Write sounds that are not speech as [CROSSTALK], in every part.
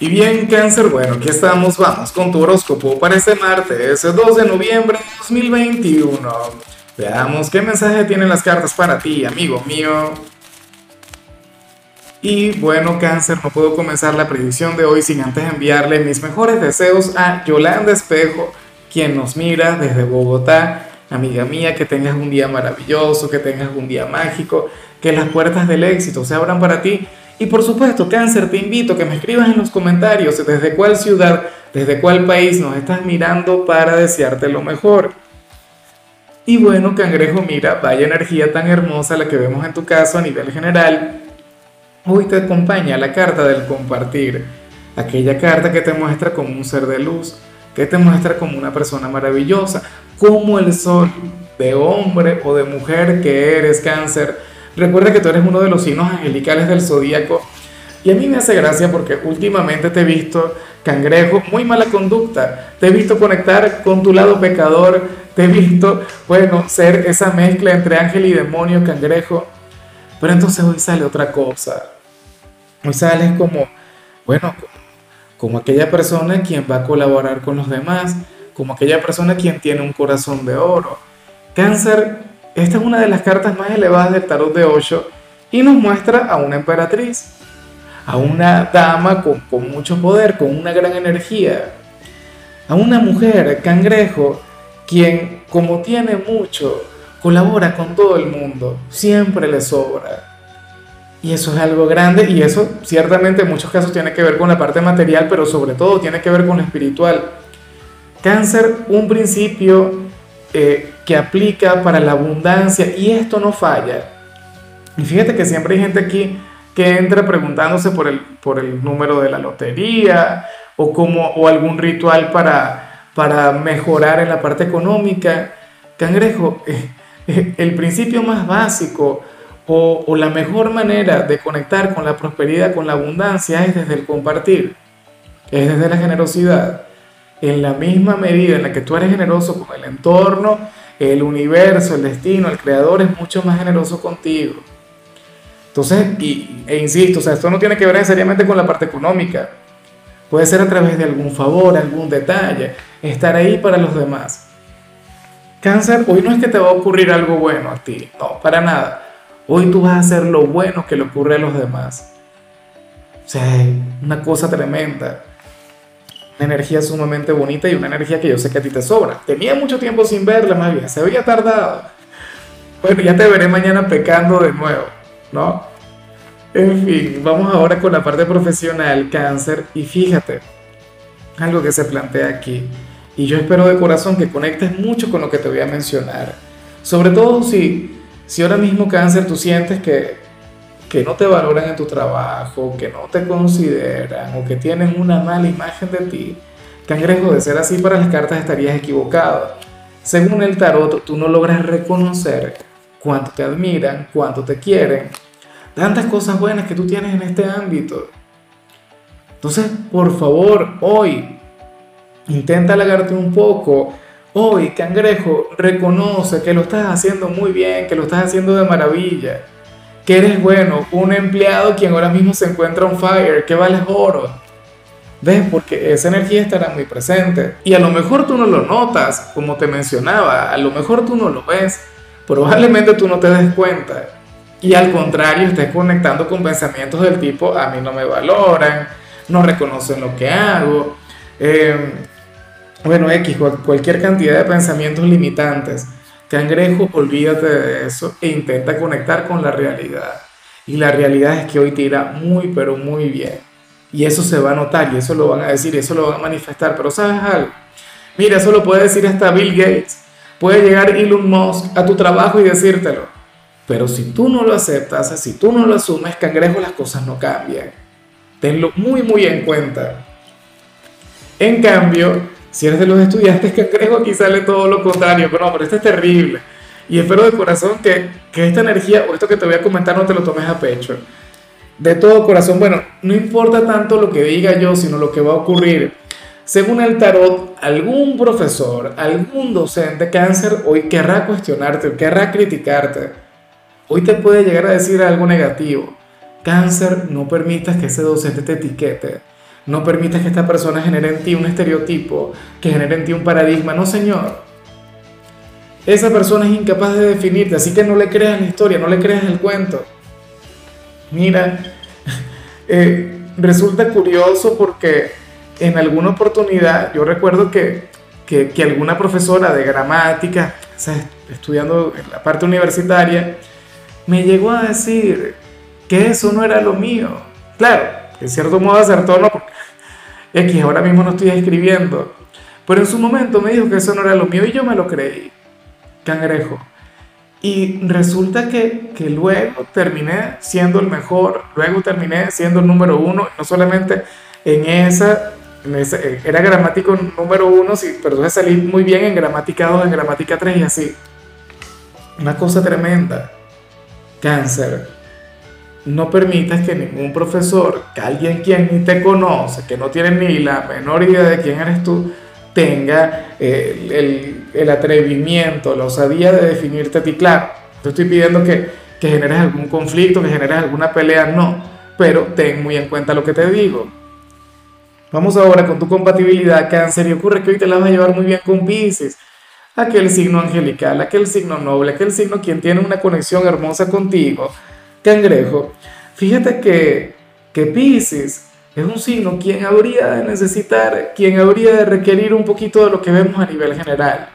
Y bien, cáncer, bueno, aquí estamos, vamos con tu horóscopo para este martes, 2 de noviembre de 2021. Veamos qué mensaje tienen las cartas para ti, amigo mío. Y bueno, cáncer, no puedo comenzar la predicción de hoy sin antes enviarle mis mejores deseos a Yolanda Espejo, quien nos mira desde Bogotá. Amiga mía, que tengas un día maravilloso, que tengas un día mágico, que las puertas del éxito se abran para ti y por supuesto, cáncer, te invito a que me escribas en los comentarios desde cuál ciudad, desde cuál país nos estás mirando para desearte lo mejor. Y bueno, cangrejo, mira, vaya energía tan hermosa la que vemos en tu caso a nivel general. Hoy te acompaña la carta del compartir, aquella carta que te muestra como un ser de luz, que te muestra como una persona maravillosa, como el sol de hombre o de mujer que eres cáncer Recuerda que tú eres uno de los signos angelicales del zodíaco. Y a mí me hace gracia porque últimamente te he visto, cangrejo, muy mala conducta. Te he visto conectar con tu lado pecador. Te he visto, bueno, ser esa mezcla entre ángel y demonio, cangrejo. Pero entonces hoy sale otra cosa. Hoy sales como, bueno, como aquella persona quien va a colaborar con los demás, como aquella persona quien tiene un corazón de oro. Cáncer esta es una de las cartas más elevadas del tarot de Osho y nos muestra a una emperatriz, a una dama con, mucho poder, con una gran energía, a una mujer cangrejo quien como tiene mucho, colabora con todo el mundo, siempre le sobra. Y eso es algo grande y eso ciertamente en muchos casos tiene que ver con la parte material, pero sobre todo tiene que ver con lo espiritual. Cáncer, un principio eh, que aplica para la abundancia y esto no falla. Y fíjate que siempre hay gente aquí que entra preguntándose por el, por el número de la lotería o, como, o algún ritual para, para mejorar en la parte económica. Cangrejo, eh, el principio más básico o, o, la mejor manera de conectar con la prosperidad, con la abundancia, es desde el compartir, es desde la generosidad en la misma medida en la que tú eres generoso con el entorno, el universo, el destino, el creador es mucho más generoso contigo. Entonces, y, e insisto, o sea, esto no tiene que ver necesariamente con la parte económica. Puede ser a través de algún favor, algún detalle, estar ahí para los demás. Cáncer, hoy no es que te va a ocurrir algo bueno a ti, no, para nada. Hoy tú vas a hacer lo bueno que le ocurre a los demás. O sea, una cosa tremenda una energía sumamente bonita y una energía que yo sé que a ti te sobra. Tenía mucho tiempo sin verla, más bien, se había tardado. Bueno, ya te veré mañana pecando de nuevo, ¿no? En fin, vamos ahora con la parte profesional, cáncer, y fíjate, algo que se plantea aquí, y yo espero de corazón que conectes mucho con lo que te voy a mencionar, sobre todo si, si ahora mismo cáncer tú sientes que, que no te valoran en tu trabajo, que no te consideran o que tienen una mala imagen de ti, cangrejo, de ser así para las cartas estarías equivocado. Según el tarot, tú no logras reconocer cuánto te admiran, cuánto te quieren, tantas cosas buenas que tú tienes en este ámbito. Entonces, por favor, hoy, intenta halagarte un poco. Hoy, cangrejo, reconoce que lo estás haciendo muy bien, que lo estás haciendo de maravilla que eres bueno, un empleado quien ahora mismo se encuentra on fire, que vales oro. ¿Ves? Porque esa energía estará muy presente. Y a lo mejor tú no lo notas, como te mencionaba, a lo mejor tú no lo ves, probablemente tú no te des cuenta. Y al contrario, estés conectando con pensamientos del tipo, a mí no me valoran, no reconocen lo que hago. Eh, bueno, X, cualquier cantidad de pensamientos limitantes Cangrejo, olvídate de eso e intenta conectar con la realidad. Y la realidad es que hoy te irá muy, pero muy bien. Y eso se va a notar y eso lo van a decir y eso lo van a manifestar. Pero ¿sabes algo? Mira, eso lo puede decir hasta Bill Gates. Puede llegar Elon Musk a tu trabajo y decírtelo. Pero si tú no lo aceptas, si tú no lo asumes, cangrejo, las cosas no cambian. Tenlo muy, muy en cuenta. En cambio, si eres de los estudiantes que creo, aquí sale todo lo contrario, pero no, pero esto es terrible. Y espero de corazón que, que esta energía o esto que te voy a comentar no te lo tomes a pecho. De todo corazón, bueno, no importa tanto lo que diga yo, sino lo que va a ocurrir. Según el tarot, algún profesor, algún docente cáncer hoy querrá cuestionarte, querrá criticarte. Hoy te puede llegar a decir algo negativo. Cáncer, no permitas que ese docente te etiquete No permitas que esta persona genere en ti un estereotipo, que genere en ti un paradigma. No, señor. Esa persona es incapaz de definirte, así que no le creas la historia, no le creas el cuento. Mira, [LAUGHS] eh, resulta curioso porque en alguna oportunidad yo recuerdo que, que, alguna profesora de gramática, estudiando en la parte universitaria, me llegó a decir que eso no era lo mío. Claro, en cierto modo acertó, no, porque X, ahora mismo no estoy escribiendo. Pero en su momento me dijo que eso no era lo mío y yo me lo creí. Cangrejo. Y resulta que, que luego terminé siendo el mejor, luego terminé siendo el número uno, no solamente en esa, en esa era gramático número uno, sí, pero entonces salí muy bien en gramática 2, en gramática 3 y así. Una cosa tremenda. Cáncer no permitas que ningún profesor, que alguien quien ni te conoce, que no tiene ni la menor idea de quién eres tú, tenga eh, el, el, atrevimiento, la osadía de definirte a ti. Claro, te estoy pidiendo que, que generes algún conflicto, que generes alguna pelea, no, pero ten muy en cuenta lo que te digo. Vamos ahora con tu compatibilidad cáncer y ocurre que hoy te la vas a llevar muy bien con Pisces. Aquel signo angelical, aquel signo noble, aquel signo quien tiene una conexión hermosa contigo cangrejo, fíjate que, que Pisces es un signo quien habría de necesitar, quien habría de requerir un poquito de lo que vemos a nivel general.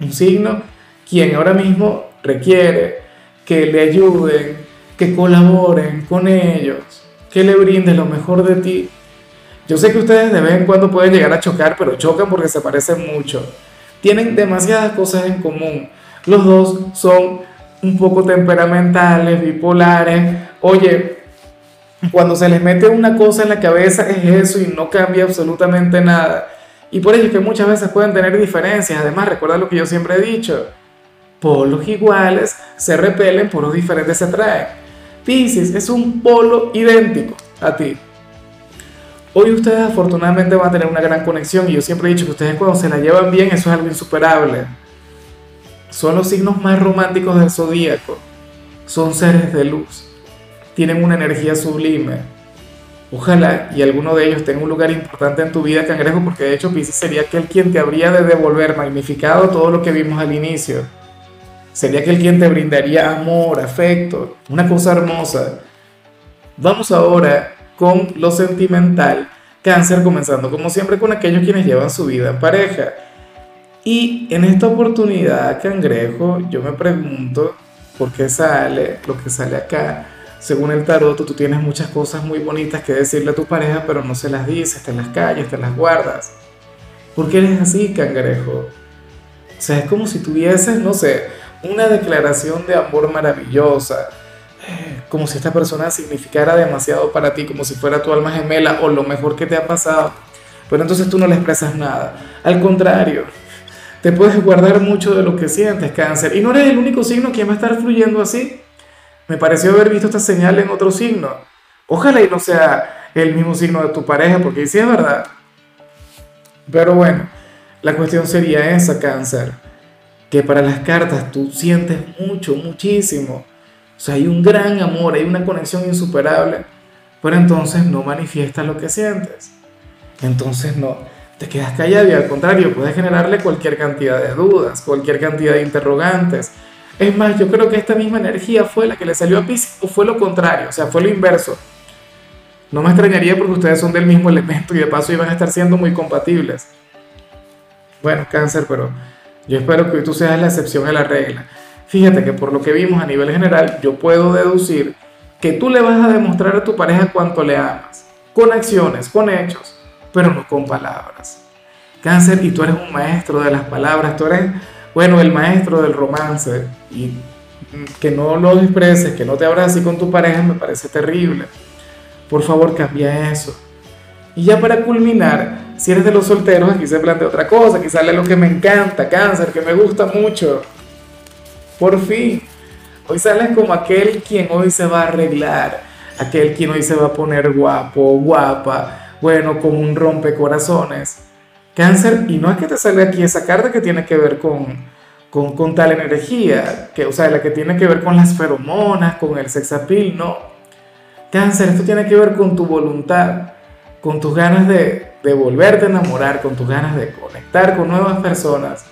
Un signo quien ahora mismo requiere que le ayuden, que colaboren con ellos, que le brinden lo mejor de ti. Yo sé que ustedes de vez en cuando pueden llegar a chocar, pero chocan porque se parecen mucho. Tienen demasiadas cosas en común. Los dos son un poco temperamentales, bipolares. Oye, cuando se les mete una cosa en la cabeza es eso y no cambia absolutamente nada. Y por ello es que muchas veces pueden tener diferencias. Además, recuerda lo que yo siempre he dicho. Polos iguales se repelen, polos diferentes se atraen. Pisces es un polo idéntico a ti. Hoy ustedes afortunadamente van a tener una gran conexión y yo siempre he dicho que ustedes cuando se la llevan bien eso es algo insuperable son los signos más románticos del zodíaco. Son seres de luz. Tienen una energía sublime. Ojalá y alguno de ellos tenga un lugar importante en tu vida, cangrejo, porque de hecho Pisces sería aquel quien te habría de devolver magnificado todo lo que vimos al inicio. Sería aquel quien te brindaría amor, afecto, una cosa hermosa. Vamos ahora con lo sentimental. Cáncer comenzando como siempre con aquellos quienes llevan su vida en pareja. Y en esta oportunidad, cangrejo, yo me pregunto por qué sale lo que sale acá. Según el tarot, tú tienes muchas cosas muy bonitas que decirle a tu pareja, pero no se las dices, te las callas, te las guardas. ¿Por qué eres así, cangrejo? O sea, es como si tuvieses, no sé, una declaración de amor maravillosa, eh, como si esta persona significara demasiado para ti, como si fuera tu alma gemela o lo mejor que te ha pasado. Pero entonces tú no le expresas nada. Al contrario, te puedes guardar mucho de lo que sientes, cáncer. Y no eres el único signo que va a estar fluyendo así. Me pareció haber visto esta señal en otro signo. Ojalá y no sea el mismo signo de tu pareja, porque sí es verdad. Pero bueno, la cuestión sería esa, cáncer. Que para las cartas tú sientes mucho, muchísimo. O sea, hay un gran amor, hay una conexión insuperable. Pero entonces no manifiestas lo que sientes. Entonces no, te quedas callado y al contrario, puedes generarle cualquier cantidad de dudas, cualquier cantidad de interrogantes. Es más, yo creo que esta misma energía fue la que le salió a Pisces o fue lo contrario, o sea, fue lo inverso. No me extrañaría porque ustedes son del mismo [LAUGHS] elemento y de paso iban a estar siendo muy compatibles. Bueno, cáncer, pero yo espero que tú seas la excepción a la regla. Fíjate que por lo que vimos a nivel general, yo puedo deducir que tú le vas a demostrar a tu pareja cuánto le amas, con acciones, con hechos pero no con palabras. Cáncer, y tú eres un maestro de las palabras, tú eres, bueno, el maestro del romance, y que no lo expreses, que no te abras así con tu pareja, me parece terrible. Por favor, cambia eso. Y ya para culminar, si eres de los solteros, aquí se plantea otra cosa, aquí sale lo que me encanta, cáncer, que me gusta mucho. Por fin, hoy sales como aquel quien hoy se va a arreglar, aquel quien hoy se va a poner guapo, guapa, bueno, como un rompecorazones. Cáncer, y no es que te salga aquí esa carta que tiene que ver con, con, con, tal energía, que, o sea, la que tiene que ver con las feromonas, con el sexapil, no. Cáncer, esto tiene que ver con tu voluntad, con tus ganas de, de volverte a enamorar, con tus ganas de conectar con nuevas personas.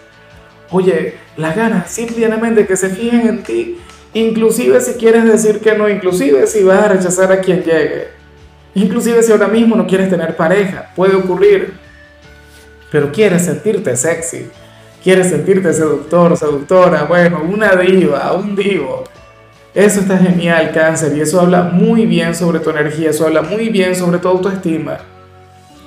Oye, las ganas simplemente que se fijen en ti, inclusive si quieres decir que no, inclusive si vas a rechazar a quien llegue, inclusive si ahora mismo no quieres tener pareja, puede ocurrir, pero quieres sentirte sexy, quieres sentirte seductor, seductora, bueno, una diva, un divo. Eso está genial, cáncer, y eso habla muy bien sobre tu energía, eso habla muy bien sobre tu autoestima.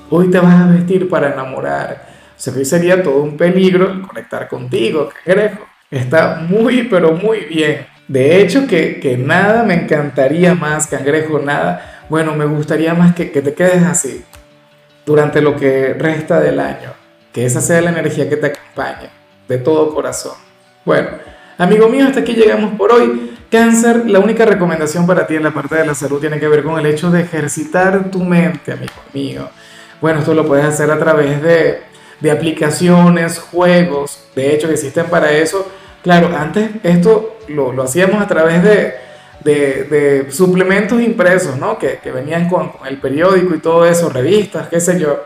Hoy te vas a vestir para enamorar. O sea, hoy sería todo un peligro conectar contigo, cangrejo. Está muy, pero muy bien. De hecho, que, que nada me encantaría más, cangrejo, nada. Bueno, me gustaría más que, que te quedes así durante lo que resta del año. Que esa sea la energía que te acompañe, de todo corazón. Bueno, amigo mío, hasta aquí llegamos por hoy. Cáncer, la única recomendación para ti en la parte de la salud tiene que ver con el hecho de ejercitar tu mente, amigo mío. Bueno, esto lo puedes hacer a través de, de aplicaciones, juegos, de hecho que existen para eso. Claro, antes esto lo, lo hacíamos a través de, de, de, suplementos impresos, ¿no? Que, que venían con, con, el periódico y todo eso, revistas, qué sé yo.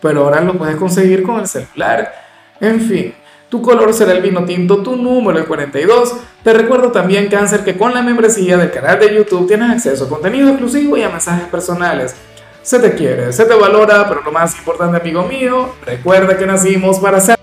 Pero ahora lo puedes conseguir con el celular. En fin, tu color será el vino tinto, tu número el 42. Te recuerdo también, Cáncer, que con la membresía del canal de YouTube tienes acceso a contenido exclusivo y a mensajes personales. Se te quiere, se te valora, pero lo más importante, amigo mío, recuerda que nacimos para ser...